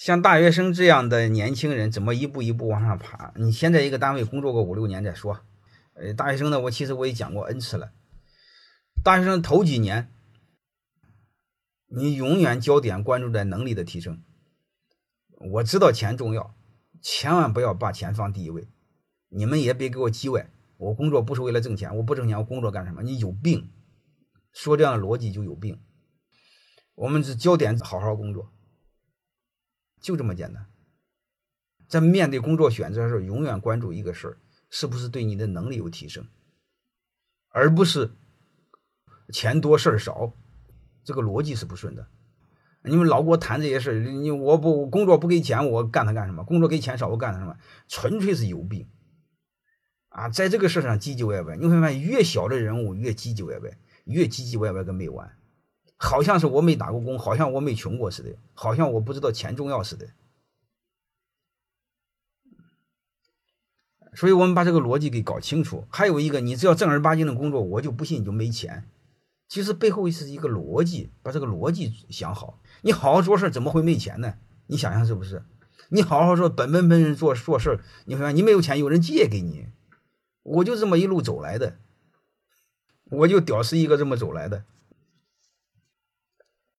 像大学生这样的年轻人，怎么一步一步往上爬？你先在一个单位工作个五六年再说。呃，大学生呢，我其实我也讲过 n 次了。大学生头几年，你永远焦点关注在能力的提升。我知道钱重要，千万不要把钱放第一位。你们也别给我叽歪，我工作不是为了挣钱，我不挣钱，我工作干什么？你有病！说这样的逻辑就有病。我们是焦点好好工作，就这么简单。在面对工作选择的时候，永远关注一个事儿，是不是对你的能力有提升，而不是。钱多事儿少，这个逻辑是不顺的。你们老给我谈这些事儿，你我不工作不给钱，我干它干什么？工作给钱少，我干它什么？纯粹是有病啊！在这个事上唧唧歪歪，你会发现越小的人物越唧唧歪歪，越唧唧歪歪个没完，好像是我没打过工，好像我没穷过似的，好像我不知道钱重要似的。所以我们把这个逻辑给搞清楚。还有一个，你只要正儿八经的工作，我就不信你就没钱。其实背后是一个逻辑，把这个逻辑想好。你好好做事，怎么会没钱呢？你想想是不是？你好好说，本本分分做做事，你看你没有钱，有人借给你。我就这么一路走来的，我就屌丝一个这么走来的。